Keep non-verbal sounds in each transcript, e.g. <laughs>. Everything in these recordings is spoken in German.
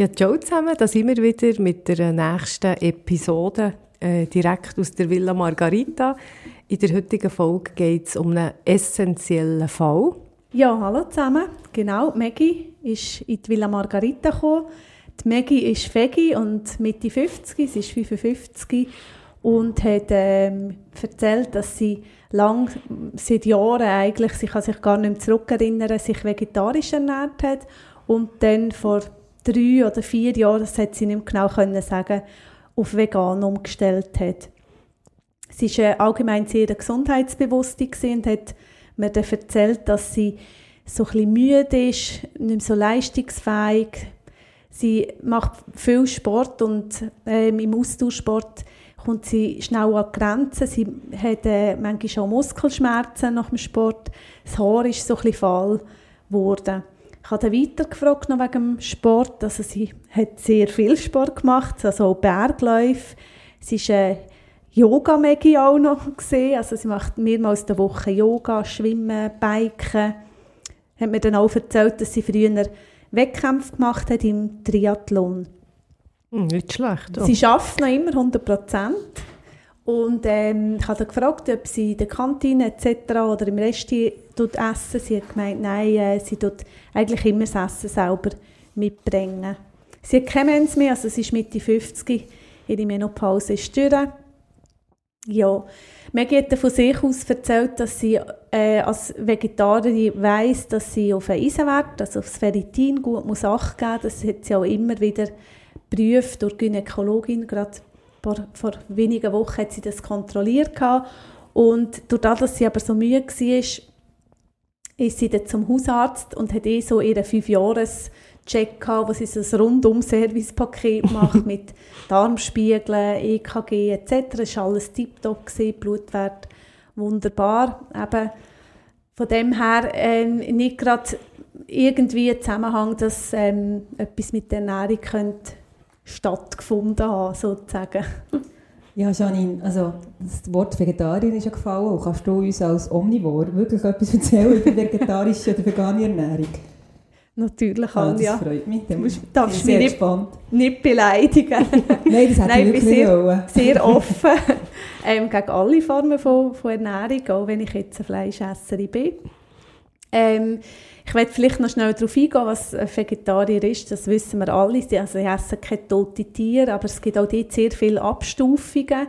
Ja, ciao zusammen, da sind wir wieder mit der nächsten Episode äh, direkt aus der Villa Margarita. In der heutigen Folge geht es um einen essentiellen Fall. Ja, hallo zusammen. Genau, Maggie ist in die Villa Margarita gekommen. Die Maggie ist Fegi und Mitte 50, sie ist 55 und hat ähm, erzählt, dass sie lang, seit Jahren eigentlich, sie kann sich gar nicht mehr zurückerinnern, sich vegetarisch ernährt hat und dann vor drei oder vier Jahren, das hat sie nicht genau können sagen, auf vegan umgestellt hat. Sie war äh, allgemein sehr gesundheitsbewusst und hat mir dann erzählt, dass sie so ein bisschen müde ist, nicht mehr so leistungsfähig. Sie macht viel Sport und ähm, im Austauschsport kommt sie schnell an Grenzen. Sie hat äh, manchmal auch Muskelschmerzen nach dem Sport. Das Haar ist so ein bisschen fahl geworden. Ich habe dann weiter gefragt noch wegen dem Sport. Also sie hat sehr viel Sport gemacht, also auch Bergläufe. Sie ist äh, Yoga-Maggie auch noch gesehen. Also sie macht mehrmals in der Woche Yoga, Schwimmen, Biken. Hat mir dann auch erzählt, dass sie früher Wettkämpfe gemacht hat im Triathlon. Hm, nicht schlecht. Sie schafft noch immer 100 Prozent. Und ähm, ich habe gefragt, ob sie in der Kantine etc. oder im Resti tut essen. Sie hat gemeint, nein, äh, sie tut eigentlich immer das Essen selber mitbringen. Sie hat keine Mens mehr, also sie ist Mitte 50, ihre Menopause ist durch. Ja, Maggie hat von sich aus erzählt, dass sie äh, als Vegetarierin weiss, dass sie auf den Eisenwert, also auf das Ferritin gut muss Acht geben. Das hat sie auch immer wieder geprüft durch Gynäkologin. Gerade vor, vor wenigen Wochen hat sie das kontrolliert. Gehabt. Und dadurch, dass sie aber so müde war, ist sie dann zum Hausarzt und hat eh so ihren Fünfjahres- Check gehabt, wo sie so ein Rundum-Service-Paket <laughs> macht mit Darmspiegeln, EKG etc. Es war alles tiptop, Blutwert wunderbar. Eben von dem her äh, nicht gerade irgendwie ein Zusammenhang, dass ähm, etwas mit der Ernährung könnte stattgefunden haben, sozusagen. Ja, Janine, also das Wort Vegetarier ist ja gefallen. Kannst du uns als Omnivor wirklich etwas erzählen über vegetarische oder vegane Ernährung? Natürlich, Ah, Anja. das freut mich. Dann Du bin darfst ich mich nicht-. Nicht beleidigen. <laughs> Nein, das hätte Nein, ich wirklich sehr- wollen. sehr <laughs> offen <laughs> ähm, gegen alle Formen von, von Ernährung, auch wenn ich jetzt eine Fleischesserin bin. Ähm, ich werde vielleicht noch schnell darauf eingehen, was ein Vegetarier ist. Das wissen wir alle. Sie, also, sie essen keine toten Tiere, aber es gibt auch dort sehr viele Abstufungen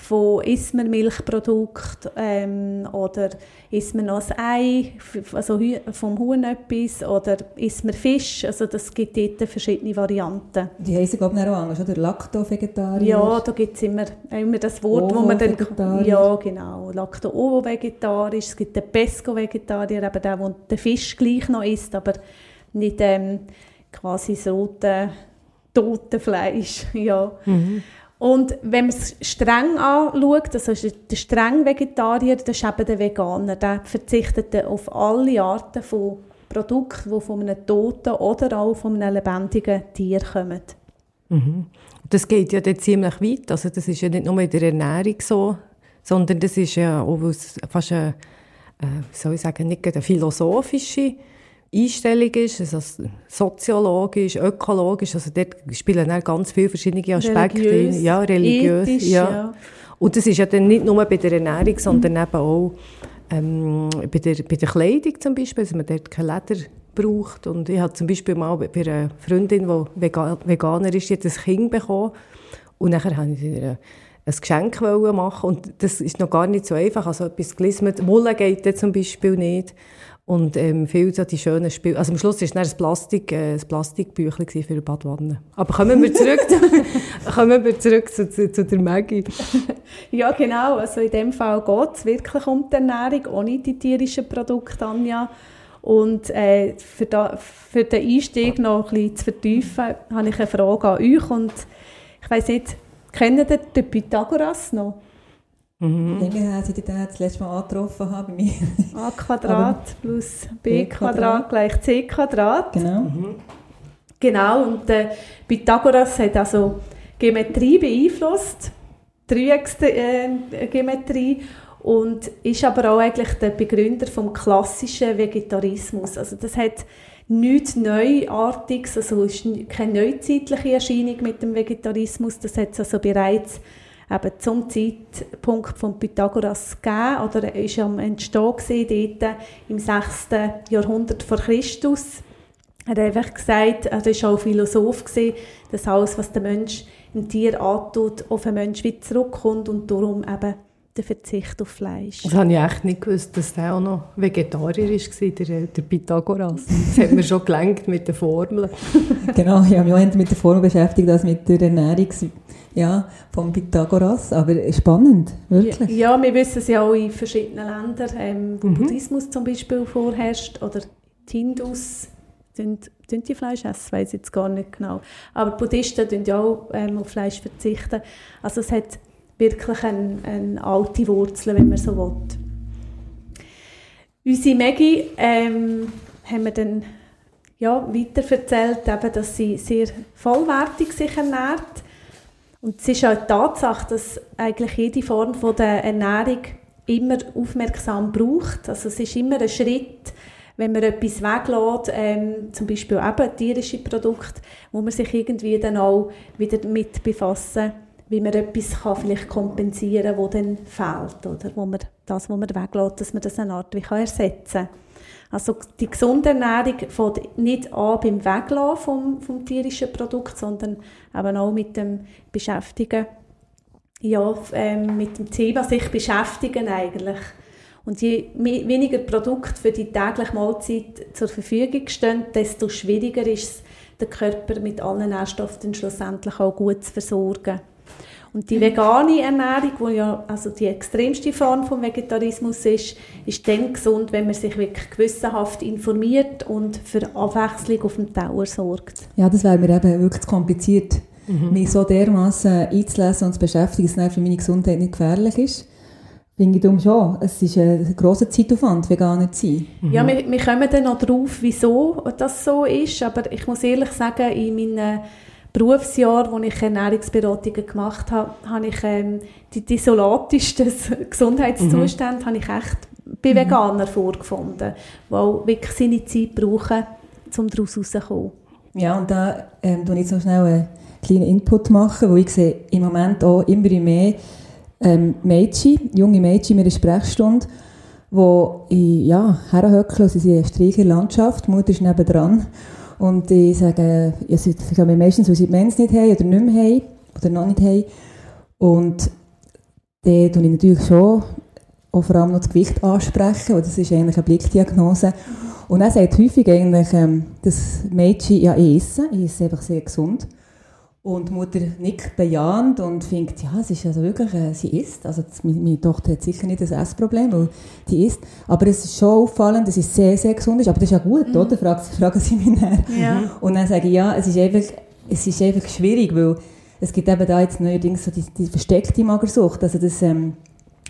von isst man Milchprodukt ähm, oder isst man noch ein Ei, also vom Huhn etwas oder isst man Fisch. Also das gibt dort verschiedene Varianten. Die heißen, glaube ich, auch anders, oder? Lacto-Vegetarier. Ja, da gibt es immer, immer das Wort, wo man dann... Ja, genau. Lacto-Ovo-Vegetarisch. Es gibt den Pesco-Vegetarier, eben der, der den Fisch gleich noch isst, aber nicht ähm, quasi das rote, tote Fleisch. <laughs> Ja. Und wenn man es streng anschaut, also der streng Vegetarier, das ist eben der Veganer, der verzichtet auf alle Arten von Produkten, die von einem toten oder auch von einem lebendigen Tier kommen. Das geht ja dann ziemlich weit. Also das ist ja nicht nur in der Ernährung so, sondern das ist ja auch fast eine, äh, soll ich sagen, nicht eine philosophische Einstellung ist, also soziologisch, ökologisch, also dort spielen dann ganz viele verschiedene Aspekte Religiös, rein. Ja, religiös. ethisch, ja. ja. Und das ist ja dann nicht nur bei der Ernährung, sondern eben auch ähm, bei, der, bei der Kleidung zum Beispiel, dass man dort kein Leder braucht. Und ich habe zum Beispiel mal bei einer Freundin, die Vega Veganer ist, die hat ein Kind bekommen. Und nachher habe ich ihr ein Geschenk machen und das ist noch gar nicht so einfach. Also etwas gelismet, Wolle geht zum Beispiel nicht. Und ähm, viel so die schönen Spiele. Also am Schluss war es ein, Plastik, äh, ein Plastikbüchlein für eine Badwanne. Aber kommen wir zurück, zu, <laughs> kommen wir zurück zu, zu, zu der Maggie. <laughs> Ja, genau. Also in dem Fall geht es wirklich um die Ernährung, ohne die tierischen Produkte, Anja. Und äh, für, da, für den Einstieg noch ein bisschen zu vertiefen, habe ich eine Frage an euch. Und ich weiss nicht, Kennen ihr den Pythagoras noch? Mhm. Länger her, seit ich den das letzte Mal angetroffen habe bei mir. a Quadrat plus b Quadrat gleich c Quadrat. Genau. Mhm. Genau, und der Pythagoras hat also Geometrie beeinflusst, Dreiecksgeometrie äh, und ist aber auch eigentlich der Begründer vom klassischen Vegetarismus. Also das hat nichts Neuartiges, also ist keine neuzeitliche Erscheinung mit dem Vegetarismus, das hat es also bereits eben zum Zeitpunkt von Pythagoras gegeben, oder er ist am Entstehen gewesen, dort im 6. Jahrhundert vor Christus. Er hat einfach gesagt, er war auch Philosoph, gewesen, dass alles, was der Mensch ein Tier antut, auf den Mensch wieder zurückkommt und darum eben der Verzicht auf Fleisch. Das habe ich echt nicht gewusst, dass der auch noch Vegetarier war, der, der Pythagoras. Das hat mir schon gelenkt mit den Formeln. <laughs> genau, ich habe mich auch mit der Formel beschäftigt als mit der Ernährung ja, vom Pythagoras. Aber spannend, wirklich. Ja, ja wir wissen es ja auch in verschiedenen Ländern, ähm, wo mhm. Buddhismus zum Beispiel vorherrscht oder die Hindus sind, sind die Fleisch essen, weiß ich jetzt gar nicht genau. Aber Buddhisten tun ja auch ähm, auf Fleisch verzichten. Also es hat wirklich eine, eine alte Wurzel, wenn man so will. Unsere Maggie ähm, haben wir dann ja, weiter erzählt, eben, dass sie sehr vollwertig sich ernährt. Und es ist auch die Tatsache, dass eigentlich jede Form von der Ernährung immer aufmerksam braucht. Also es ist immer ein Schritt, wenn man etwas weglässt, ähm, zum Beispiel eben tierische Produkte, wo man sich irgendwie dann auch wieder damit befassen wie man etwas kann vielleicht kompensieren kann, das dann fehlt. Oder wo man das, was man weglässt, dass man das eine Art wie kann ersetzen kann. Also die gesunde Ernährung fängt nicht an beim Weglassen vom, vom tierischen Produkt, sondern eben auch mit dem Beschäftigen, ja, ähm, mit dem Thema sich beschäftigen eigentlich. Und je weniger Produkte für die tägliche Mahlzeit zur Verfügung stehen, desto schwieriger ist es, den Körper mit allen Nährstoffen schlussendlich auch gut zu versorgen. Und die vegane Ernährung, die ja also die extremste Form vom Vegetarismus ist, ist dann gesund, wenn man sich wirklich gewissenhaft informiert und für Abwechslung auf dem Tower sorgt. Ja, das wäre mir eben wirklich kompliziert, mhm. mich so dermaßen einzulesen und zu beschäftigen, dass es für meine Gesundheit nicht gefährlich ist. Finde ich darum schon. Es ist ein grosser Zeitaufwand, vegan zu sein. Mhm. Ja, wir, wir kommen dann noch drauf, wieso das so ist, aber ich muss ehrlich sagen, in meinen Berufsjahr, wo ich Ernährungsberatungen gemacht habe, habe ich ähm, die desolatischsten <laughs> Gesundheitszustände mhm. habe ich echt bei Veganern mhm. vorgefunden, die auch wirklich seine Zeit brauchen, um daraus rauszukommen. Ja, und da ähm, ich jetzt noch schnell einen kleinen Input machen, wo ich sehe im Moment auch immer mehr ähm, Mädchen, junge Mädchen in einer Sprechstunde, die ja, herhöckeln, sie sind eine streiche Landschaft, die Mutter ist nebendran und ich sage, ja, sie gehen meistens, weil sie die Mens nicht haben oder nicht mehr haben oder noch nicht haben. Und dann tue ich natürlich schon auch vor allem noch das Gewicht ansprechen, und das ist eigentlich eine Blickdiagnose. Und er sagt häufig eigentlich, ähm, das Mädchen, ja, ich esse, ich esse einfach sehr gesund. Und die Mutter nickt bejahend und findet, ja, es ist also wirklich, äh, sie isst. Also meine, meine, Tochter hat sicher nicht das Essproblem, weil die isst. Aber es ist schon auffallend, dass sie sehr, sehr gesund ist. Aber das ist ja gut, mhm. oder? Fragen, fragen sie mich dann. Ja. Und dann sage ich, ja, es ist einfach, es ist einfach schwierig, weil es gibt eben da jetzt neuerdings so die, die versteckte Magersucht. Also das, ähm,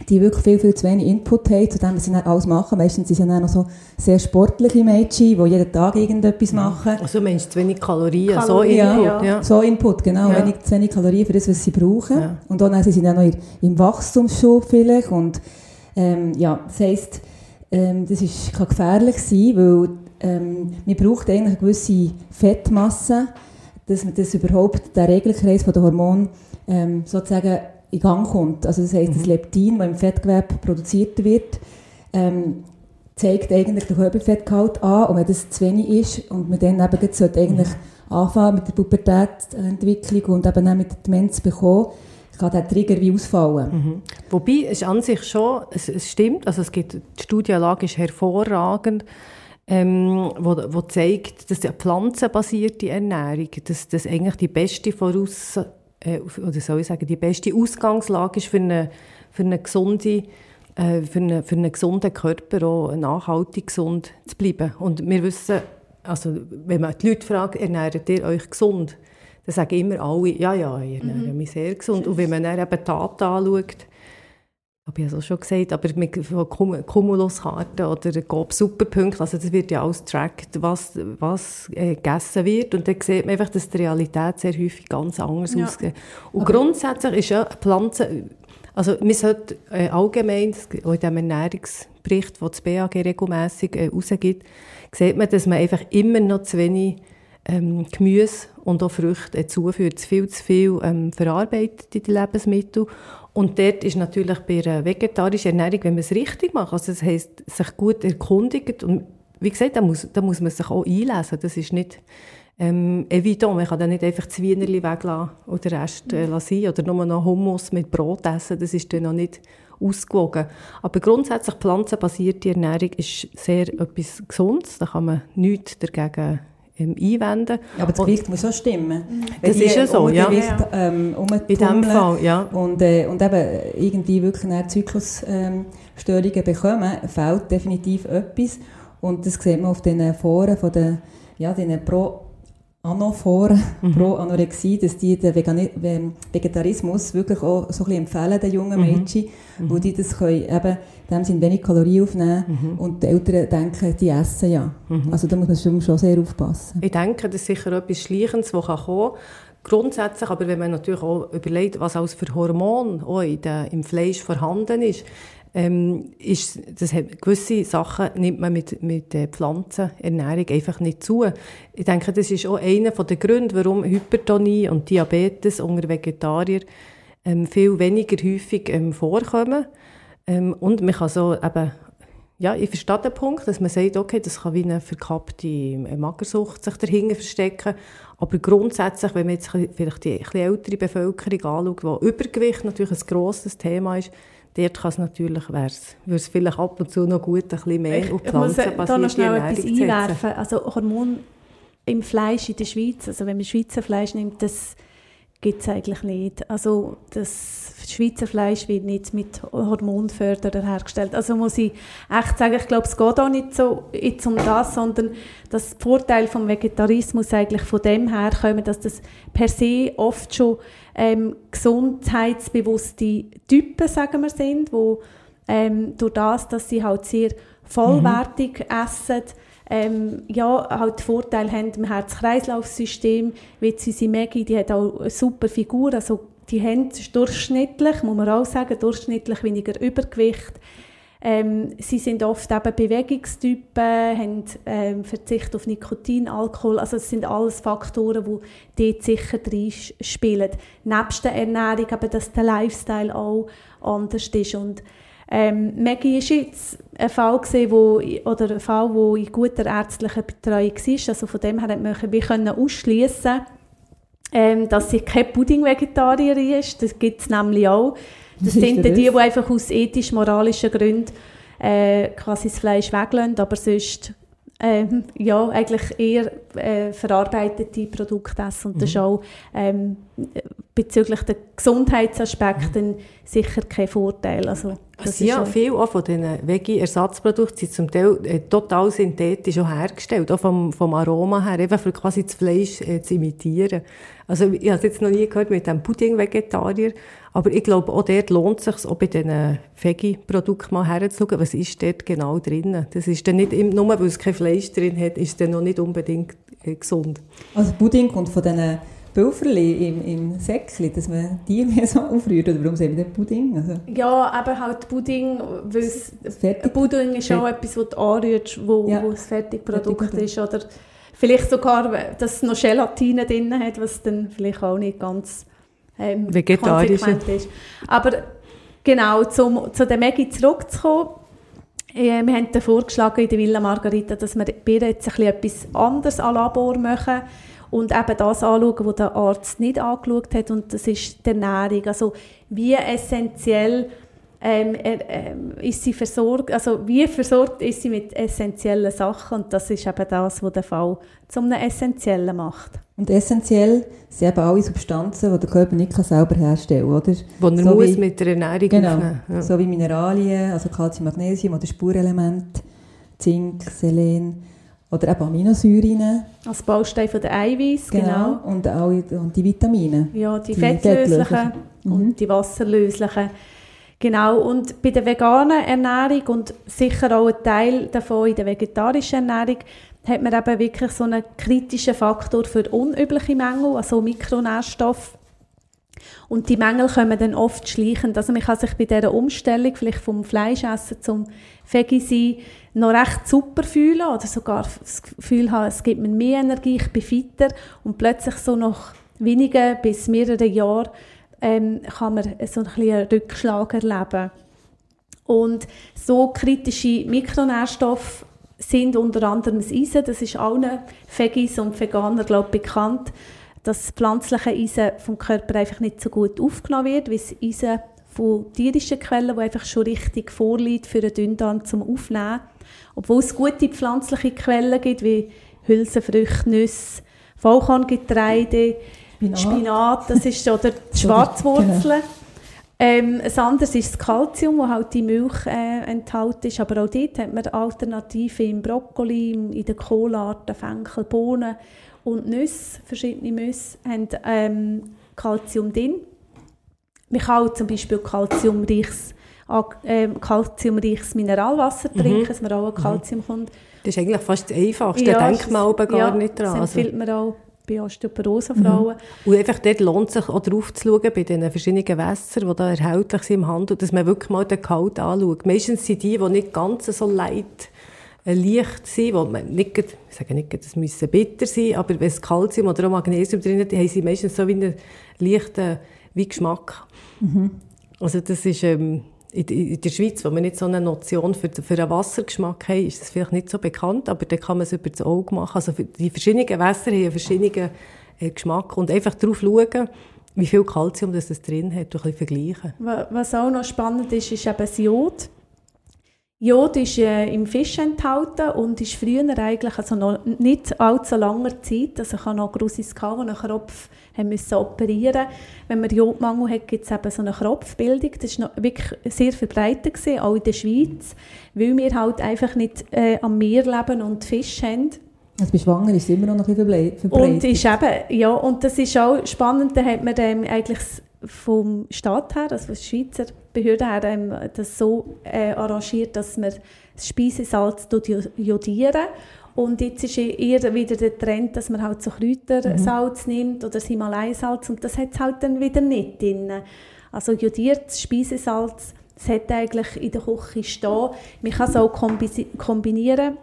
die wirklich viel, viel zu wenig Input haben, zu dem, was sie dann alles machen. Meistens sind sie dann auch noch so sehr sportliche Mädchen, die jeden Tag irgendetwas machen. Also meinst du zu wenig Kalorien, Kalorien so Input? Ja, ja. so Input, genau. Ja. Wenig, zu wenig Kalorien für das, was sie brauchen. Ja. Und dann sind sie dann noch im Wachstumsschub vielleicht. Und ähm, ja, das heisst, ähm, das ist, kann gefährlich sein, weil ähm, man braucht eigentlich eine gewisse Fettmasse, dass man das überhaupt, den Regelkreis der Hormone ähm, sozusagen in Gang kommt. Also das heisst, mhm. das Leptin, das im Fettgewebe produziert wird, ähm, zeigt eigentlich den Körperfettgehalt an und wenn das zu wenig ist und man dann eben sollte eigentlich mhm. anfangen mit der Pubertätsentwicklung und eben auch mit der Demenz bekommen, kann der Trigger wie ausfallen. Mhm. Wobei, es ist an sich schon, es, es, stimmt, also es gibt, die Studienlage ist hervorragend, ähm, wo, wo zeigt, dass eine pflanzenbasierte Ernährung, dass das eigentlich die beste Voraussetzung oder soll ich sagen, die beste Ausgangslage ist für eine, für eine gesunde äh, für, eine, für einen gesunden Körper auch nachhaltig gesund zu bleiben. Und wir wissen, also wenn man die Leute fragt, ernährt ihr euch gesund, dann sagen immer alle, ja, ja, ich ernähre mhm. mich sehr gesund. Und wenn man dann eben Taten anschaut, habe ich ja so schon gesagt, aber mit Cumuluskarten oder GOB Superpunkte, also das wird ja alles tracked, was, was äh, gegessen wird und dann sieht man einfach, dass die Realität sehr häufig ganz anders ja. aussieht. Und aber grundsätzlich ist ja Pflanzen, also wir sollten äh, allgemein, auch in dem Ernährungsbericht, den das BAG regelmässig äh, rausgibt, sieht man, dass man einfach immer noch zu wenig ähm, Gemüse und auch Früchte zuführt. Viel zu viel ähm, verarbeitete Lebensmittel. Und dort ist natürlich bei einer vegetarischen Ernährung, wenn man es richtig macht, also das heisst, sich gut erkundigt und wie gesagt, da muss, da muss man sich auch einlesen. Das ist nicht ähm, evident. Man kann dann nicht einfach das Wienerli weglassen oder den Rest äh, lassen oder nur noch Hummus mit Brot essen. Das ist dann noch nicht ausgewogen. Aber grundsätzlich pflanzenbasierte Ernährung ist sehr etwas Gesundes. Da kann man nichts dagegen ähm, einwenden. Ja, aber das Gewicht muss auch stimmen. Das ist ja so, ja. Ähm, In dem Fall, ja. Und, äh, und eben irgendwie wirklich eine Zyklusstörungen ähm, bekommen, fehlt definitiv etwas. Und das sieht man auf den Foren von den, ja, den Pro Anophoren mhm. pro Anorexie, dass die den Vegetarismus wirklich auch so ein bisschen empfehlen, den jungen mhm. Mädchen, mhm. wo die das können, eben, dem sind wenig Kalorien aufnehmen mhm. und die Eltern denken, die essen ja. Mhm. Also da muss man schon sehr aufpassen. Ich denke, das ist sicher etwas Schleichendes, das kommen kann. Grundsätzlich, aber wenn man natürlich auch überlegt, was alles für Hormone auch in der, im Fleisch vorhanden ist, ähm, ist, das hat, gewisse Sachen nimmt man mit, mit äh, Pflanzenernährung einfach nicht zu. Ich denke, das ist auch einer der Gründe, warum Hypertonie und Diabetes unter Vegetariern ähm, viel weniger häufig ähm, vorkommen. Ähm, und man kann so eben, ja, ich verstehe den Punkt, dass man sagt, okay, das kann wie eine verkappte äh, Magersucht sich dahinter verstecken. Aber grundsätzlich, wenn man jetzt vielleicht die ältere Bevölkerung anschaut, wo Übergewicht natürlich ein grosses Thema ist, Dort kann es natürlich, wäre es vielleicht ab und zu noch gut, ein bisschen mehr ich, auf Pflanzen Ich muss da noch schnell etwas einwerfen. Also Hormon im Fleisch in der Schweiz, also wenn man Schweizer Fleisch nimmt, das gibt es eigentlich nicht. Also das Schweizer Fleisch wird nicht mit Hormonförderer hergestellt. Also muss ich echt sagen, ich glaube, es geht auch nicht so jetzt um das, sondern das Vorteil vom Vegetarismus eigentlich von dem her kommen, dass das per se oft schon ähm, gesundheitsbewusste Typen, sagen wir, sind, wo ähm, durch das, dass sie halt sehr vollwertig mhm. essen, ähm, ja, halt Vorteil haben im Herz-Kreislauf-System, wie sie Maggie, die hat auch eine super Figur, also die haben durchschnittlich, muss man auch sagen, durchschnittlich weniger Übergewicht. Ähm, sie sind oft eben Bewegungstypen, haben ähm, Verzicht auf Nikotin, Alkohol, also es sind alles Faktoren, die dort sicher drin spielen. Nebst der Ernährung, aber dass der Lifestyle auch anders ist und ähm, Maggie ist jetzt ein Fall gewesen, wo, oder ein Fall, wo in guter ärztlicher Betreuung war. Also von dem her konnten wir ausschließen, ähm, dass sie keine Pudding-Vegetarierin ist. Das gibt es nämlich auch. <laughs> Das sind die, die einfach aus ethisch-moralischen Gründen äh, quasi das Fleisch weglassen, aber sonst ähm, ja, eigentlich eher äh, verarbeitete Produkte essen. Und das ist mhm. auch ähm, bezüglich der Gesundheitsaspekte mhm. sicher kein Vorteil. Also, das also ja, viel auch von diesen Veggie-Ersatzprodukten sind zum Teil äh, total synthetisch auch hergestellt, auch vom, vom Aroma her, einfach für quasi das Fleisch äh, zu imitieren. Also ich habe es jetzt noch nie gehört mit dem Pudding-Vegetarier, aber ich glaube, auch dort lohnt es sich, auch bei diesen Veggie-Produkten mal herzuschauen, was ist dort genau drin. Das ist dann nicht, nur weil es kein Fleisch drin hat, ist es dann noch nicht unbedingt äh, gesund. Also Pudding kommt von diesen Pulverli im, im Säckchen, dass man die <laughs> mehr so aufrührt? Oder warum sagen wir nicht Pudding? Also. Ja, aber halt Pudding, weil es, Pudding ist auch etwas, das du anrührst, wo, ja. wo das Fertigprodukt Fertig ist. Oder vielleicht sogar, dass es noch Gelatine drin hat, was dann vielleicht auch nicht ganz ähm, konsequent ist. Aber genau, zum, zu der Maggie zurückzukommen, äh, wir haben vorgeschlagen in der Villa Margarita, dass wir bei jetzt ein bisschen etwas anderes an Labor machen und eben das anschauen, was der Arzt nicht angeschaut hat und das ist die Ernährung. Also wie essentiell ähm, ähm, ist sie versorgt, also wie versorgt ist sie mit essentiellen Sachen und das ist eben das, was den Fall zum einem essentiellen macht. Und essentiell sind eben alle Substanzen, die der Körper nicht selber herstellen kann, oder? Wo er so muss wie, mit der Ernährung genau, ja. so wie Mineralien, also Calcium, Magnesium oder Spurelement, Zink, Selen, oder eben Aminosäuren. Als Baustein von der Eiweiß, genau. genau. Und auch und die Vitamine. Ja, die, die fettlöslichen und mhm. die wasserlöslichen. Genau, und bei der veganen Ernährung und sicher auch ein Teil davon in der vegetarischen Ernährung hat man eben wirklich so einen kritischen Faktor für unübliche Mängel, also Mikronährstoffe. Und die Mängel kommen dann oft schleichend. Also man kann sich bei dieser Umstellung vielleicht vom Fleischessen zum Veggie sein noch recht super fühlen oder sogar das Gefühl haben, es gibt mir mehr Energie, ich bin fitter und plötzlich so nach wenigen bis mehreren Jahren ähm, kann man so ein bisschen Rückschlag erleben. Und so kritische Mikronährstoffe sind unter anderem das Eisen, das ist allen Veggies und Veganern glaube ich, bekannt, dass pflanzliche Eisen vom Körper einfach nicht so gut aufgenommen wird, wie das Eisen von tierischen Quellen, wo einfach schon richtig vorliegt für den Dünndarm zum Aufnehmen. Obwohl es gute pflanzliche Quellen gibt, wie Hülsenfrüchte, Nüsse, Vollkorngetreide, Spinat. Spinat, das ist oder die <laughs> Schwarzwurzeln. Genau. Ähm, ein anderes ist das Kalzium, das halt die Milch äh, enthalten ist. Aber auch dort hat man Alternativen im Brokkoli, in den Kohlarten, Fenkel, Bohnen und Nüsse, verschiedene Nüsse, haben ähm, Kalzium drin. Man kann auch zum Beispiel kalziumreiches, äh, kalziumreiches Mineralwasser mhm. trinken, dass man auch an Kalzium kommt. Das ist eigentlich fast das Einfachste, ja, da denkt man aber gar ja, nicht dran. Das empfiehlt man auch bei Osteoporose-Frauen. Mhm. Und einfach dort lohnt sich auch drauf zu schauen, bei den verschiedenen Gewässern, die da erhältlich sind im Handel, dass man wirklich mal den Kalt anschaut. Meistens sind die, die nicht ganz so leicht äh, leicht sind, wo man nicht, ich sage nicht, das müssen bitter sein, aber wenn es Kalzium oder auch Magnesium drin hat, haben sie meistens so wie einen leichten wie Geschmack. Mhm. Also das ist ähm, in, der Schweiz, wo wir nicht so eine Notion für, für einen Wassergeschmack haben, ist das vielleicht nicht so bekannt, aber da kann man es über das Auge machen. Also die verschiedenen Gewässer haben einen verschiedenen äh, Geschmack und einfach darauf schauen, wie viel Kalzium das es drin hat, ein bisschen vergleichen. Was auch noch spannend ist, ist eben das Jod. Jod ist äh, im Fisch enthalten und ist früher eigentlich, also noch nicht allzu langer Zeit, also ich habe noch gehabt, die einen Kropf haben müssen operieren Wenn man Jodmangel hat, gibt es eben so eine Kropfbildung. Das war wirklich sehr verbreitet, gewesen, auch in der Schweiz, weil wir halt einfach nicht äh, am Meer leben und Fisch haben. Also bei Schwanger ist es immer noch ein bisschen verbreitet. Und ist eben, ja, und das ist auch spannend, da hat man ähm, eigentlich vom Staat her, also von der Schweizer Behörde her, ähm, das so äh, arrangiert, dass man das Speisesalz jodieren und jetzt ist eher wieder der Trend, dass man halt so Kräutersalz mhm. nimmt oder das Himalaya-Salz und das hat es halt dann wieder nicht drin. Also jodiertes Speisesalz, das hat eigentlich in der Küche stehen. Man kann es auch kombinieren,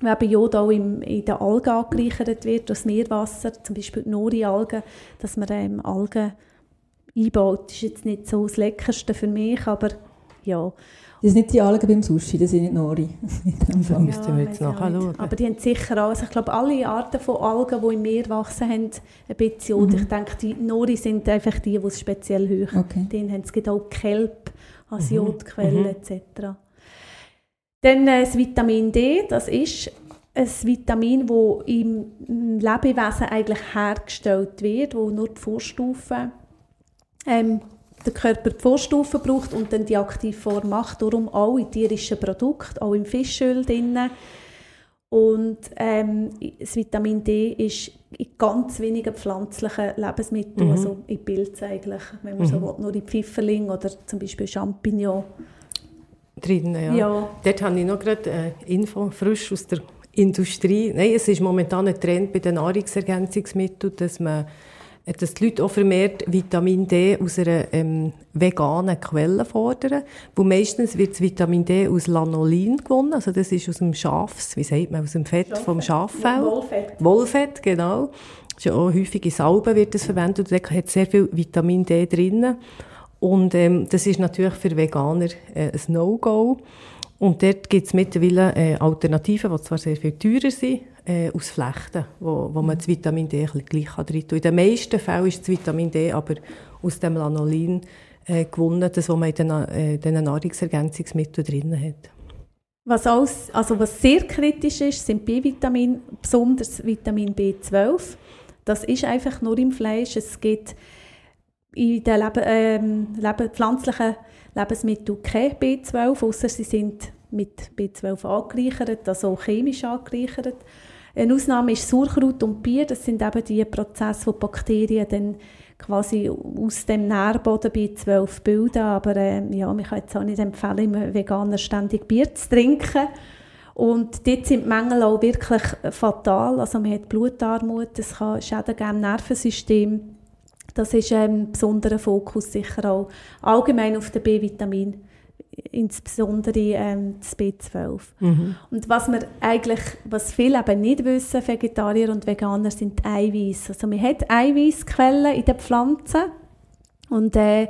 wenn eben Jod auch im, in den Algen angereichert wird, das Meerwasser, zum Beispiel die Nori-Algen, dass man ähm, Algen einbaut. Das ist jetzt nicht so das Leckerste für mich, aber ja. Das sind nicht die Algen beim Sushi, das sind nicht Nori. Da müssten wir jetzt nachher schauen. Aber die haben sicher auch, also ich glaube, alle Arten von Algen, die im Meer wachsen, haben ein bisschen mhm. Ich denke, die Nori sind einfach die, die speziell hoch okay. haben. Es gibt auch Kelp als mhm. Jodquelle mhm. etc. Dann äh, das Vitamin D, das ist ein Vitamin, das im Lebewesen eigentlich hergestellt wird, wo nur die Vorstufen ähm, der Körper die Vorstufen braucht und dann die Aktivform macht. Darum auch in tierischen Produkten, auch im Fischöl drin. Und ähm, das Vitamin D ist in ganz wenigen pflanzlichen Lebensmitteln, mhm. also in Pilzen eigentlich, wenn man mhm. so will, nur in Pfifferling oder zum Beispiel Champignon. Drin, ja. ja. Dort habe ich noch gerade äh, Info, frisch aus der Industrie. Nein, es ist momentan ein Trend bei den Nahrungsergänzungsmitteln, dass man dass die Leute auch vermehrt Vitamin D aus einer ähm, veganen Quelle fordern. Wo meistens wird das Vitamin D aus Lanolin gewonnen, also das ist aus dem Schafs, wie sagt man, aus dem Fett Schafett. vom Schaffell. Wollfett. Wollfett, genau. Das ist ja auch häufig in Salben wird das verwendet und da hat sehr viel Vitamin D drin. Und ähm, das ist natürlich für Veganer äh, ein No-Go. Und dort gibt es mittlerweile äh, Alternativen, die zwar sehr viel teurer sind, äh, aus Flechten, wo, wo man das Vitamin D gleich tun In den meisten Fällen ist das Vitamin D aber aus dem Lanolin äh, gewonnen, das, was man in den, äh, den Nahrungsergänzungsmitteln drin hat. Was, alles, also was sehr kritisch ist, sind B-Vitamine, besonders Vitamin B12. Das ist einfach nur im Fleisch. Es gibt in den Leben, ähm, Leben, pflanzlichen Lebensmitteln kein B12, außer sie sind mit B12 angereichert, also chemisch angereichert. Eine Ausnahme ist Sauerkraut und Bier. Das sind eben die Prozesse, wo Bakterien dann quasi aus dem Nährboden B12 bilden. Aber äh, ja, ich kann jetzt auch nicht empfehlen, einem Veganer ständig Bier zu trinken. Und dort sind die Mängel auch wirklich fatal. Also man hat Blutarmut, es kann Schäden geben im Nervensystem. Das ist ein besonderer Fokus sicher auch allgemein auf den B-Vitamin insbesondere ähm, das B12. Mhm. Und was wir eigentlich, was viele eben nicht wissen, Vegetarier und Veganer, sind die Eiweiß. Also man hat Eiweißquellen in den Pflanzen und äh,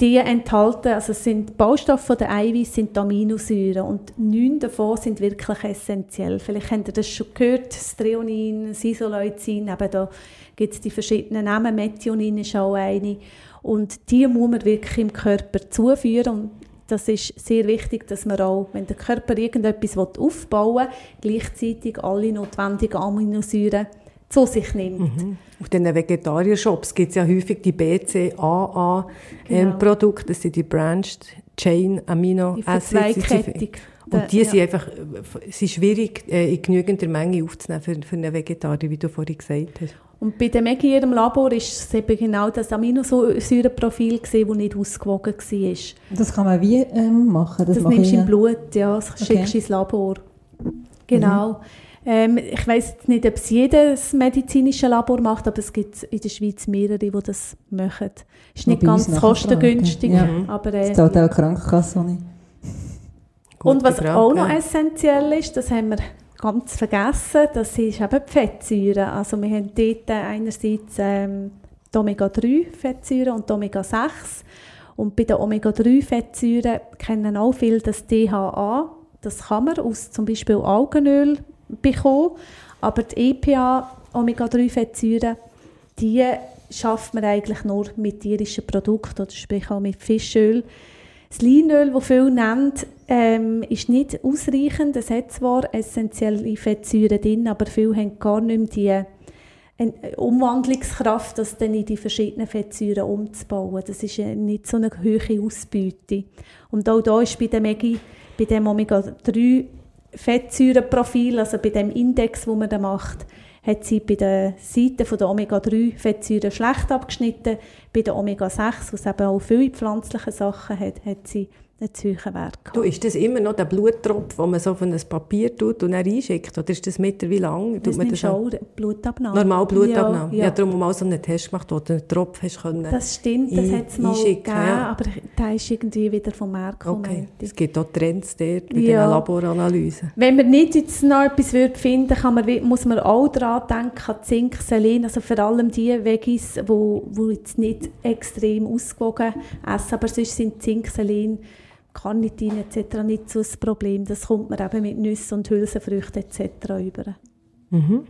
die enthalten, also sind Baustoffe der Eiweiß sind Aminosäuren und neun davon sind wirklich essentiell. Vielleicht habt ihr das schon gehört, Streonin, Isoleucin, eben da gibt es die verschiedenen Namen, Methionin ist auch eine. Und die muss man wirklich im Körper zuführen und das ist sehr wichtig, dass man auch, wenn der Körper irgendetwas aufbauen will, gleichzeitig alle notwendigen Aminosäuren zu sich nimmt. Mhm. Auf den Vegetarier-Shops gibt es ja häufig die BCAA-Produkte, genau. das sind die Branched Chain Amino Acids. Und die ja. sind einfach sind schwierig äh, in genügender Menge aufzunehmen für, für einen Vegetarier, wie du vorhin gesagt hast. Und bei dem Maggi in ihrem Labor ist es eben genau das Aminosäurenprofil gesehen, das nicht ausgewogen war. Das kann man wie ähm, machen? Das, das nimmst du im Blut, ja, das okay. schickst du ins Labor. Genau. Mhm. Ähm, ich weiß nicht, ob es jedes medizinische Labor macht, aber es gibt in der Schweiz mehrere, die das machen. Ist nicht ganz kostengünstig, ja. aber... Äh, das zahlt auch eine Krankenkasse nicht. Und was auch noch essentiell ist, das haben wir ganz vergessen, das ist eben die Fettsäuren. Also wir haben dort einerseits ähm, die Omega-3-Fettsäuren und die Omega-6. Und bei den Omega-3-Fettsäuren kennen auch viele das DHA. Das kann man aus zum Beispiel Algenöl bekommen. Aber die EPA, Omega-3-Fettsäuren, die schafft man eigentlich nur mit tierischen Produkten, oder sprich auch mit Fischöl. Das Leinöl, das viele nennen, ähm, ist nicht ausreichend. Es hat zwar essentielle Fettsäuren drin, aber viele haben gar nicht mehr die äh, Umwandlungskraft, das dann in die verschiedenen Fettsäuren umzubauen. Das ist nicht so eine hohe Ausbeute. Und auch da ist bei dem, bei dem Omega-3 Fettsäurenprofil, also bei dem Index, wo man da macht, hat sie bei der Seite der Omega-3-Fettsäuren schlecht abgeschnitten. Bei der Omega-6, was eben auch viele pflanzliche Sachen hat, hat sie einen hohen Wert gehabt. Du, ist das immer noch der Bluttropf, den man so auf ein Papier tut und dann einschickt? Oder ist das mittlerweile lang? Das ist auch Blutabnahme. Normal Blutabnahme? Ja, ja. ja darum mal so einen Test gemacht, wo du einen Tropf hast können Das stimmt, das hat es mal gegeben, ja. aber der ist irgendwie wieder vom Markt. Okay. Es gibt auch Trends dort bei ja. den Laboranalysen. Wenn man nicht jetzt noch etwas finden kann man, muss man auch daran denken, an Zink, Selen, also vor allem die Veggies, die wo, wo jetzt nicht extrem ausgewogen essen, aber sonst sind Zink, Selen Carnitin etc. nicht so ein Problem. Das kommt man eben mit Nüssen und Hülsenfrüchten etc. über. Mhm.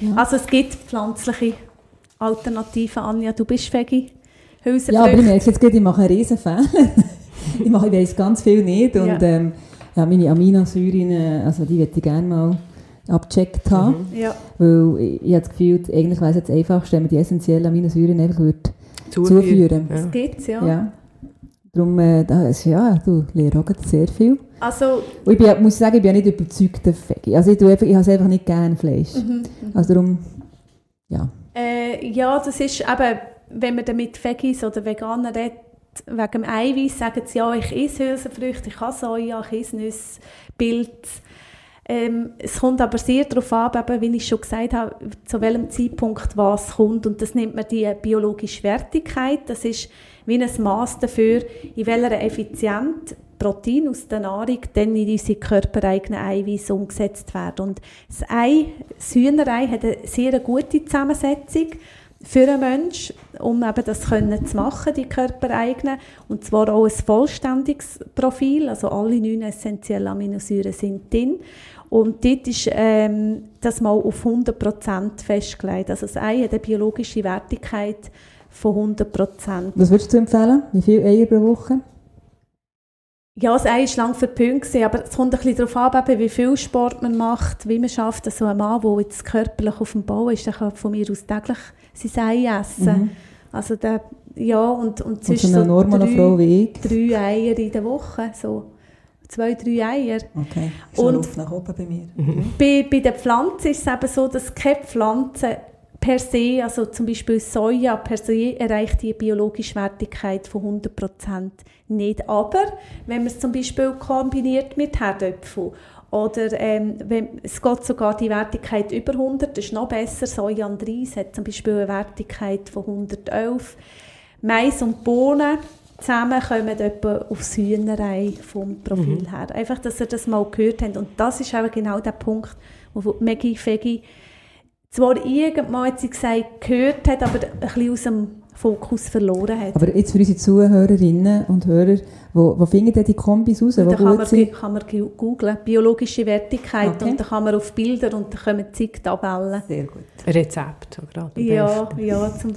Ja. Also es gibt pflanzliche Alternativen. Anja, du bist Veggie. Hülsenfrüchte. Ja, aber ich merke jetzt gerade, ich mache einen riesen Fehler. <laughs> ich, mache, ich weiss ganz viel nicht und ja. Ähm, ja, meine Aminosäuren, also die würde ich gerne mal abgecheckt haben. Mhm. Ja. Weil ich, ich habe das Gefühl, eigentlich wäre es jetzt einfachst, wenn man die essentiellen Aminosäuren einfach würde zuführen. zuführen. Ja. Das gibt es, ja. ja. Darum, äh, das, ja, du lernst auch sehr viel. Also, und ich bin, muss sagen, ich bin ja nicht überzeugter Veggie. Also ich, ich, ich habe einfach nicht gerne Fleisch. Mhm, mhm, also darum, ja. Äh, ja, das ist eben, wenn man damit Veggies oder Veganer redet, wegen dem Eiweiß sagen sie, ja, ich esse Hülsenfrüchte, ich habe Soja, ich esse Nüsse, Pilz. Ähm, es kommt aber sehr darauf an, eben, wie ich schon gesagt habe, zu welchem Zeitpunkt was kommt. Und das nennt man die biologische Wertigkeit. Das ist wie ein Maß dafür, in welcher Effizienz Protein aus der Nahrung dann in unsere körpereigenen Eiweiß umgesetzt werden. Und das Ei, das Hühnerei hat eine sehr gute Zusammensetzung für einen Menschen, um eben das können zu machen, die körpereigenen. Und zwar auch ein vollständiges Profil, also alle neun essentiellen Aminosäuren sind drin. Und dort ist ähm, das mal auf 100% festgelegt. Also das Ei hat eine biologische Wertigkeit von 100 Prozent. Was würdest du empfehlen? Wie viele Eier pro Woche? Ja, das Ei war lang verpünkt, aber es kommt ein bisschen darauf an, wie viel Sport man macht, wie man schafft. Also ein Mann, der jetzt körperlich auf dem Bau ist, der kann von mir aus täglich sein Ei essen. Mhm. Also der, ja, und, und, und so eine drei, Frau wie ich. drei Eier in der Woche, so zwei, drei Eier. Okay, schon Und- Luft nach oben bei mir. Bei, bei den Pflanzen ist es eben so, dass keine Pflanze per se, also zum Beispiel Soja per se, erreicht die biologische Wertigkeit von 100% nicht. Aber wenn man es zum Beispiel kombiniert mit Herdöpfel oder ähm, wenn, es geht sogar die Wertigkeit über 100, das ist noch besser. Soja und Reis hat zum Beispiel eine Wertigkeit von 111. Mais und Bohnen zusammen kommen etwa aufs Hühnerei vom Profil her. Einfach, dass ihr das mal gehört habt. Und das ist eben genau der Punkt, wo Maggie Fegi zwar irgendwann hat sie gesagt, gehört hat, aber ein bisschen aus dem Fokus verloren hat. Aber jetzt für unsere Zuhörerinnen und Hörer, wo, wo finden denn die Kombis raus, die da kann man, gut sind? kann man googlen, biologische Wertigkeit, Okay. und da kann man auf Bilder und da kommen zig Tabellen. Sehr gut. Rezept so gerade Ja, ja, zum,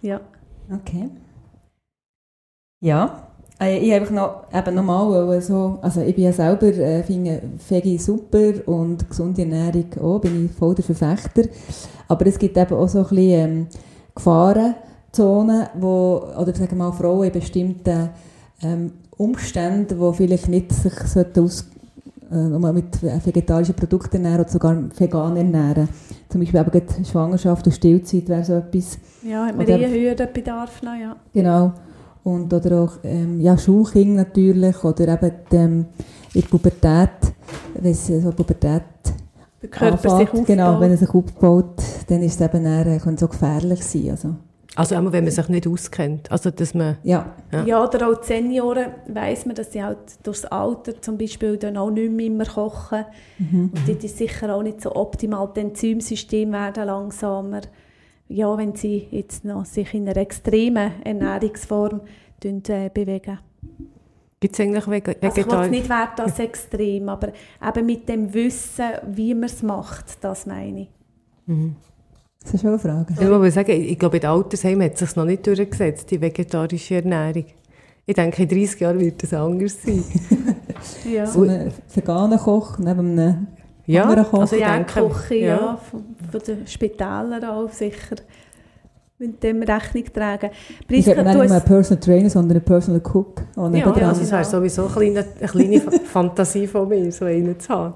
ja. Okay. Ja, ich einfach noch, eben nochmal, so, also ich bin ja selber, äh, finde Veggie super und gesunde Ernährung auch, bin ich voll der Verfechter. Aber es gibt eben auch so ein bisschen ähm, Gefahrenzonen, wo, oder sagen wir mal Frauen in bestimmten ähm, Umständen, wo vielleicht nicht sich aus, äh, mit vegetarischen Produkten ernähren oder sogar vegan ernähren. Zum Beispiel eben Schwangerschaft und Stillzeit wäre so etwas, Ja, hat man Oder- eh höheren Bedarf noch, ja. Genau. Und, oder auch ähm, ja, Schulkinder natürlich, oder eben ähm, in der Pubertät, wenn es so Pubertät Der Körper sich anfängt, aufbaut. genau, wenn er sich aufbaut, dann ist es eben eher, äh, kann so gefährlich sein. Also, Also einmal, wenn man sich nicht auskennt. Also, dass man... ja, Ja. Ja. oder auch die Senioren weiss man, dass sie halt durchs Alter zum Beispiel dann auch nicht mehr immer kochen. Und dort ist sicher auch nicht so optimal. Die Enzymsysteme werden langsamer. Ja, wenn sie jetzt noch sich in einer extremen Ernährungsform äh, bewegen. Gibt es eigentlich Vega- Also ich will es Vegetarier? nicht wert als extrem, aber eben mit dem Wissen, wie man es macht, das meine ich. das ist schon eine Frage. Ich will sagen, ich glaube, in den Altersheimen hat es sich noch nicht durchgesetzt, die vegetarische Ernährung. Ich denke, in 30 Jahren wird das anders sein. <laughs> <laughs> Ja. So ein veganer Koch neben einem Ja, also ich ja, denke, Küche, ja, von, von den Spitälern auch sicher mit dem Rechnung tragen. ich hätte Priska, nicht du nur einen Personal Trainer, sondern einen Personal Cook. Ja, also es wäre sowieso eine kleine, eine kleine <laughs> Fantasie von mir, so einen zu haben.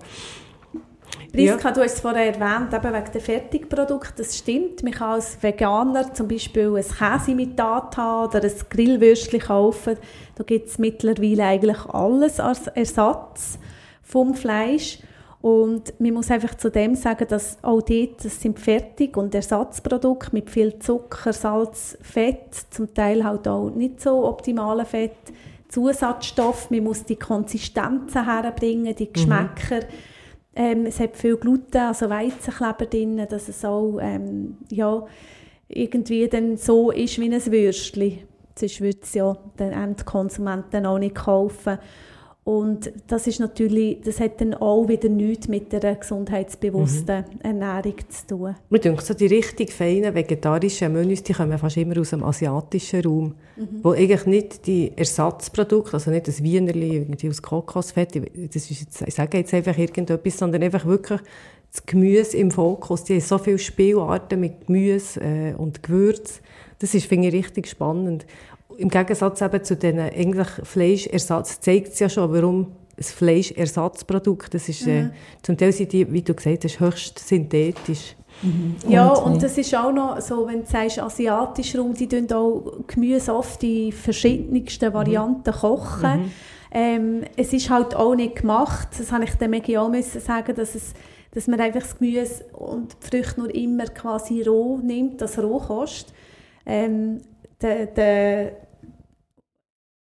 Priska, du hast es vorher erwähnt, eben wegen der Fertigprodukte, das stimmt. Man kann als Veganer zum Beispiel ein Käseimitat haben oder ein Grillwürstchen kaufen. Da gibt es mittlerweile eigentlich alles als Ersatz vom Fleisch. Und man muss einfach zu dem sagen, dass auch dort, das sind Fertig- und Ersatzprodukte mit viel Zucker, Salz, Fett, zum Teil halt auch nicht so optimale Fett, Zusatzstoff, man muss die Konsistenzen herbringen, die Geschmäcker. Ähm, es hat viel Gluten, also Weizenkleber drin, dass es auch ähm, ja, irgendwie dann so ist wie ein Würstchen. Sonst würde es ja den Endkonsumenten auch nicht kaufen. Und das ist natürlich, das hat dann auch wieder nichts mit einer gesundheitsbewussten Ernährung zu tun. Mir denke, so die richtig feinen vegetarischen Menüs, die kommen fast immer aus dem asiatischen Raum, wo eigentlich nicht die Ersatzprodukte, also nicht das Wienerli irgendwie aus Kokosfett, das ist jetzt, ich sage jetzt einfach irgendetwas, sondern einfach wirklich das Gemüse im Fokus. Die haben so viele Spielarten mit Gemüse äh, und Gewürz. Das ist, finde ich, richtig spannend. Im Gegensatz eben zu den eigentlich Fleischersatz zeigt es ja schon, warum ein Fleischersatzprodukt, das ist, äh, zum Teil sind die, wie du gesagt hast, höchst synthetisch. Ja, Und, und äh, das ist auch noch so, wenn du sagst, asiatisch Raum, die tun auch Gemüse oft in verschiedensten Varianten kochen. Ähm, es ist halt auch nicht gemacht, das habe ich dem Maggie auch müssen sagen, dass, es, dass man einfach das Gemüse und die Früchte nur immer quasi roh nimmt, das Rohkost. Ähm, der, der,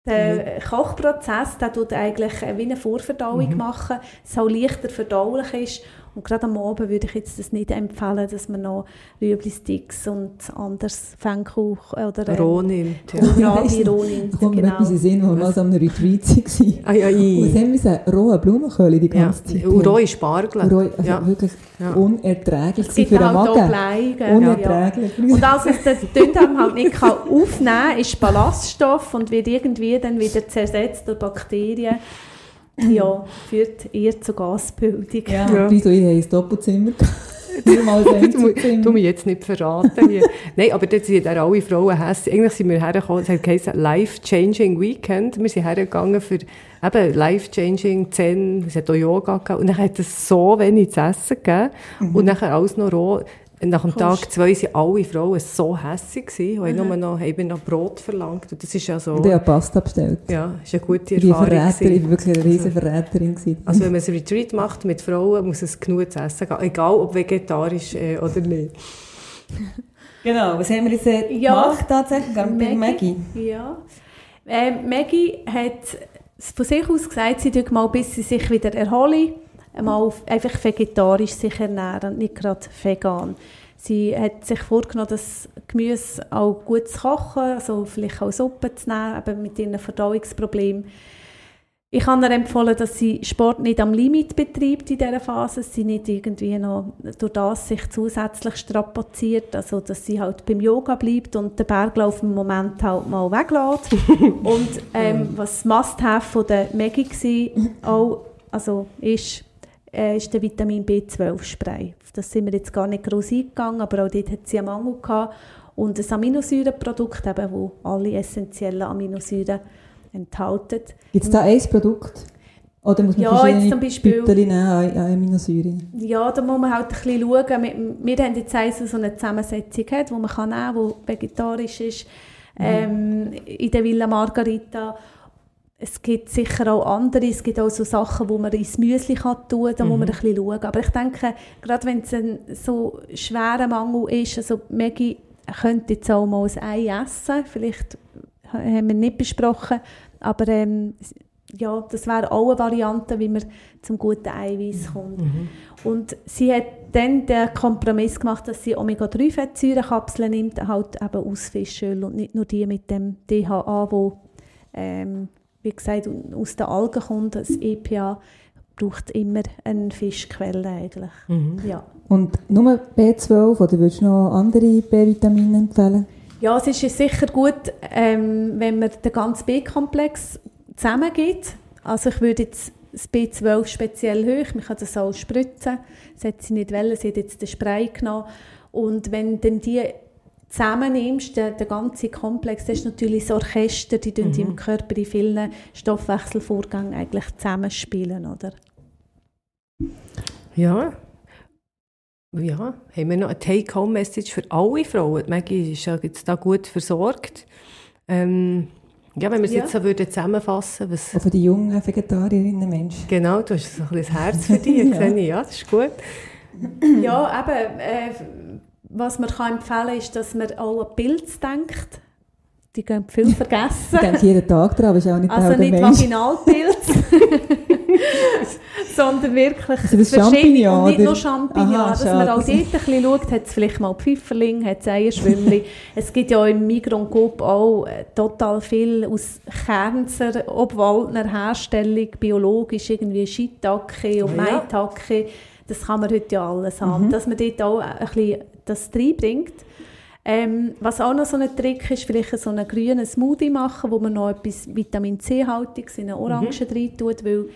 der Kochprozess, der tut eigentlich äh, wie eine Vorverdauung machen, dass es auch leichter verdaulich ist. Und gerade am Abend würde ich jetzt das nicht empfehlen, dass man noch Rüebli-Sticks und anderes Fännkuch oder ähm, Roh nimmt. Ja. Kohlrabi roh nimmt. kommt mir Genau. etwas in den Sinn, wo wir mal so an einem Retreat waren. Ah, ja, Und es i. haben wir rohe Blumenkohle die Ja. ganze Zeit. Und rohe Spargel. Und rohe, also ja. wirklich Ja. unerträglich Es gibt für den halt auch Magen. Blei. gell? Ja. Unerträglich. Und als es der Dünndarm halt nicht kann aufnehmen kann, ist Ballaststoff und wird irgendwie dann wieder zersetzt durch Bakterien. Ja, führt eher zur Gasbildung. Ja, Ja. wieso, ich habe ein Doppelzimmer. <laughs> Du, du mich jetzt nicht verraten. Hier. Nein, aber dort sind dann alle Frauen hässlich. Eigentlich sind wir hergekommen, es hat geheißen Life-Changing Weekend. Wir sind hergegangen für eben Life-Changing, Zen, es hat auch Yoga gegeben. Und dann hat es so wenig zu essen gegeben. Und nachher alles noch roh. Nach dem Tag zwei waren alle Frauen so hässlich gewesen, weil nur noch, haben noch Brot verlangt. Und das ist ja so, Und ich habe Pasta bestellt. ja, ist eine gute Ich war Erfahrung. Verräterin, ich war wirklich eine riesen Verräterin. gewesen. Also wenn man ein Retreat macht mit Frauen, muss es genug zu essen geben. Egal, ob vegetarisch äh, oder nicht. <laughs> genau, was haben wir jetzt äh, Ja. gemacht tatsächlich? Bei Maggie. Ja. Ähm, Maggie hat von sich aus gesagt, sie tut mal, bis sie sich wieder erholen, mal einfach vegetarisch sich ernähren und nicht gerade vegan. Sie hat sich vorgenommen, das Gemüse auch gut zu kochen, also vielleicht auch Suppe zu nehmen, eben mit ihren Verdauungsproblemen. Ich habe ihr empfohlen, dass sie Sport nicht am Limit betreibt in dieser Phase, dass sie nicht irgendwie noch durch das sich zusätzlich strapaziert, also dass sie halt beim Yoga bleibt und den Berglauf im Moment halt mal weglässt. <laughs> und ähm, was Must-Have von der Maggie war, auch, also ist, äh, ist der Vitamin B12-Spray. Auf Das sind wir jetzt gar nicht groß eingegangen, aber auch dort hat sie einen Mangel gehabt. Und ein Aminosäurenprodukt, eben, wo alle essentiellen Aminosäuren enthalten. Gibt es da ein Produkt? Oder muss man Ja, jetzt zum Beispiel- Bütterchen nehmen an Aminosäuren? Ja, da muss man halt ein bisschen schauen. Wir, wir haben jetzt eins, so eine Zusammensetzung hat, die man kann nehmen kann, die vegetarisch ist. Ähm, in der Villa Margarita. Es gibt sicher auch andere. Es gibt auch so Sachen, die man ins Müsli kann tun kann. Da muss man ein bisschen schauen. Aber ich denke, gerade wenn es ein so schwerer Mangel ist, also Maggie könnte jetzt auch mal ein Ei essen. Vielleicht haben wir nicht besprochen. Aber ähm, ja, das wäre auch eine Variante, wie man zum guten Eiweiß kommt. Und sie hat dann den Kompromiss gemacht, dass sie Omega-3-Fettsäurenkapseln nimmt, halt eben aus Fischöl und nicht nur die mit dem DHA, wo ähm, wie gesagt aus den Algen kommt. Das EPA braucht immer eine Fischquelle eigentlich. Ja. Und nur B12 oder würdest du noch andere B-Vitamine empfehlen? Ja, es ist ja sicher gut, ähm, wenn man den ganzen B-Komplex zusammengibt. Also ich würde jetzt das B12 speziell hoch, man kann das auch spritzen. Das hat sie nicht wollen, sie hat jetzt den Spray genommen. Und wenn dann die zusammennimmst, den, den ganzen Komplex, das ist natürlich das Orchester, die mhm. im Körper in vielen Stoffwechselvorgängen eigentlich zusammenspielen, oder? Ja. Ja, haben wir noch eine Take-Home-Message für alle Frauen? Die Maggie ist ja jetzt da gut versorgt. Ähm, ja, wenn wir es Ja. jetzt so würden zusammenfassen was Auch für die jungen Vegetarierinnen Menschen. Genau, du hast so ein bisschen das Herz für dich, <laughs> Ja. Ja, das ist gut. Ja, eben, äh, was man kann empfehlen kann, ist, dass man auch an Pilze denkt. Die gehen viel vergessen. <laughs> Denke jeden Tag dran, aber ist auch nicht Also nicht Mensch. Vaginalpilz, <laughs> sondern wirklich Also das verschiedene- Champignon, und nicht nur Champignon, Aha, dass man schade. auch dort ein bisschen schaut, hat es vielleicht mal Pfifferling, hat es Eierschwümmli. <laughs> es gibt ja im Migros und Coop auch äh, total viel aus Kernzer, Obwaldner Herstellung, biologisch, irgendwie Shiitake und Ja. Maitake. Das kann man heute ja alles haben. Dass man dort auch ein bisschen das reinbringt. Ähm, was auch noch so ein Trick ist, vielleicht so einen grünen Smoothie machen, wo man noch etwas Vitamin C-haltiges in eine Orange rein tut, weil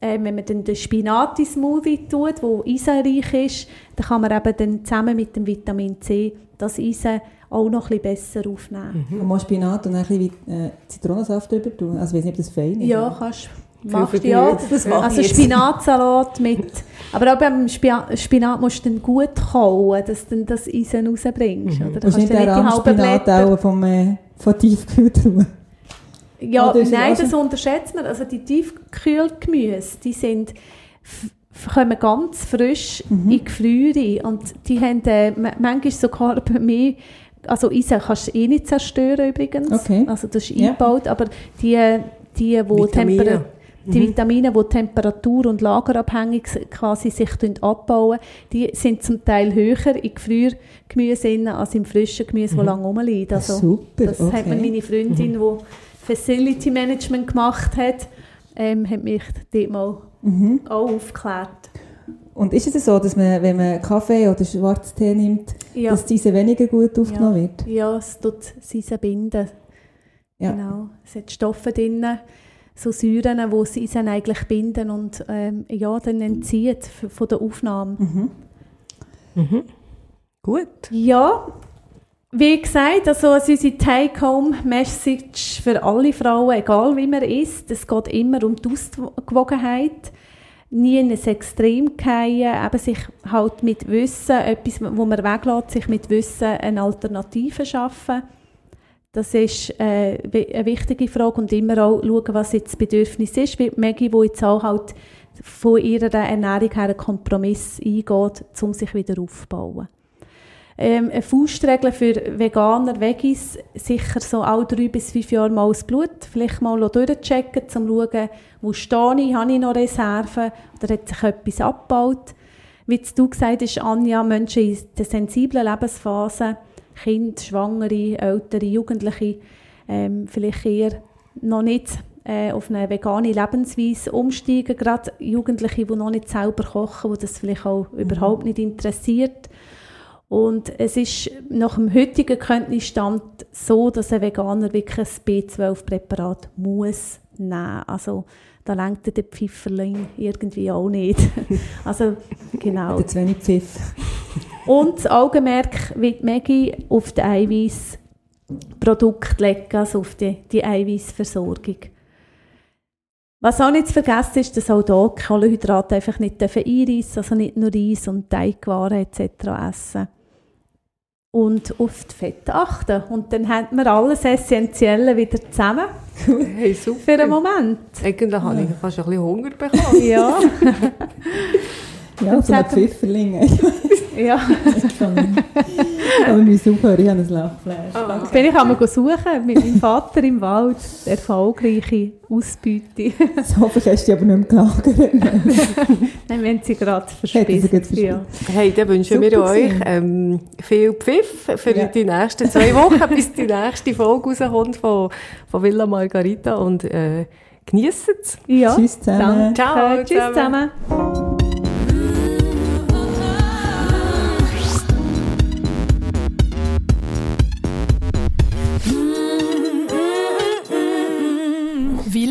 äh, wenn man dann den Spinati-Smoothie tut, der eisenreich ist, dann kann man eben dann zusammen mit dem Vitamin C das Eisen auch noch ein bisschen besser aufnehmen. Man muss Spinat und ein bisschen äh, Zitronensaft drüber tun. Also ich weiß nicht, ob das fein ist. Ja, kannst Macht ja. Also. Spinatsalat mit. <laughs> Aber auch beim Spia- Spinat musst du dann gut kauen, dass du das Eisen rausbringst. Mhm. Oder? Du hast nicht du den Rahmspinat auch vom, äh, von Tiefkühltruhe. Ja, Oder nein, es das unterschätzt man. Also die Tiefkühlgemüse, die sind kommen ganz frisch Mhm. in Gefriere und die haben äh, ma- manchmal sogar <laughs> bei mir also Eisen kannst du eh nicht zerstören übrigens. Okay. Also das ist Ja. eingebaut, aber die, die wo Vitamine. Temper die Vitamine, die temperatur- und lagerabhängig quasi sich abbauen, die sind zum Teil höher in Gefriergemüse als im frischen Gemüse, das lange rumliegt. Also, Super, das hat mir okay. meine Freundin, die Facility Management gemacht hat, ähm, hat mich dort mal Mhm. auch aufgeklärt. Und ist es so, dass man, wenn man Kaffee oder Schwarztee nimmt, Ja, dass diese weniger gut aufgenommen wird? ja es tut Eisen binden. Ja. Genau. Es hat Stoffe drin, so Säuren, die das Eisen eigentlich binden und ähm, ja, dann entziehen f- von der Aufnahme. Mhm. Mhm. Gut. Ja, wie gesagt, also unsere Take-Home-Message für alle Frauen, egal wie man ist, es geht immer um die Ausgewogenheit. Nie in ein Extrem fallen, eben sich halt mit Wissen, etwas, wo man weglässt, sich mit Wissen eine Alternative schaffen. Das ist äh, eine wichtige Frage und immer auch schauen, was jetzt das Bedürfnis ist. Wie Maggie, die jetzt auch halt von ihrer Ernährung her einen Kompromiss eingeht, um sich wieder aufzubauen ähm, eine Faustregel für Veganer, Veggies, sicher so alle drei bis fünf Jahre mal das Blut, vielleicht mal durchchecken, um zu schauen, wo stehe ich, habe ich noch Reserven oder hat sich etwas abgebaut. Wie du gesagt hast, Anja, Menschen in der sensiblen Lebensphase, Kinder, Schwangere, Ältere, Jugendliche, ähm, vielleicht eher noch nicht äh, auf eine vegane Lebensweise umsteigen, gerade Jugendliche, die noch nicht selber kochen, die das vielleicht auch mhm. überhaupt nicht interessiert. Und es ist nach dem heutigen Kenntnisstand so, dass ein Veganer wirklich ein B12-Präparat muss nehmen. Also da lenkt der Pfifferling irgendwie auch nicht. <laughs> also genau. Der zu wenig Pfiff. Und das Augenmerk wird Maggie auf die Eiweißprodukte legen, also auf die, die Eiweißversorgung. Was auch nicht zu vergessen ist, dass auch hier Kohlenhydrate einfach nicht einreissen also nicht nur Reis und Teigwaren etc. essen und auf die Fette achten. Und dann haben wir alles Essentielle wieder zusammen. Hey, super. <laughs> Für einen Moment. Eigentlich habe ich fast ein bisschen Hunger bekommen. ja. <laughs> Ja, so ein Pfifferling. <laughs> ja. Aber mein Aufhören, ich habe ein Lachfleisch. Oh. Bin ich einmal suchen mit meinem Vater im Wald. Erfolgreiche Ausbeute. das hoffe ich, hast du aber nicht mehr gelagert. <laughs> Nein, wir haben sie gerade verspitzt. Ja. Hey, dann wünschen Super wir euch ähm, viel Pfiff für ja. die nächsten zwei Wochen, <laughs> bis die nächste Folge rauskommt von, von Villa Margarita und äh, genießt es. Ja. Tschüss zusammen. Ciao. Tschüss zusammen.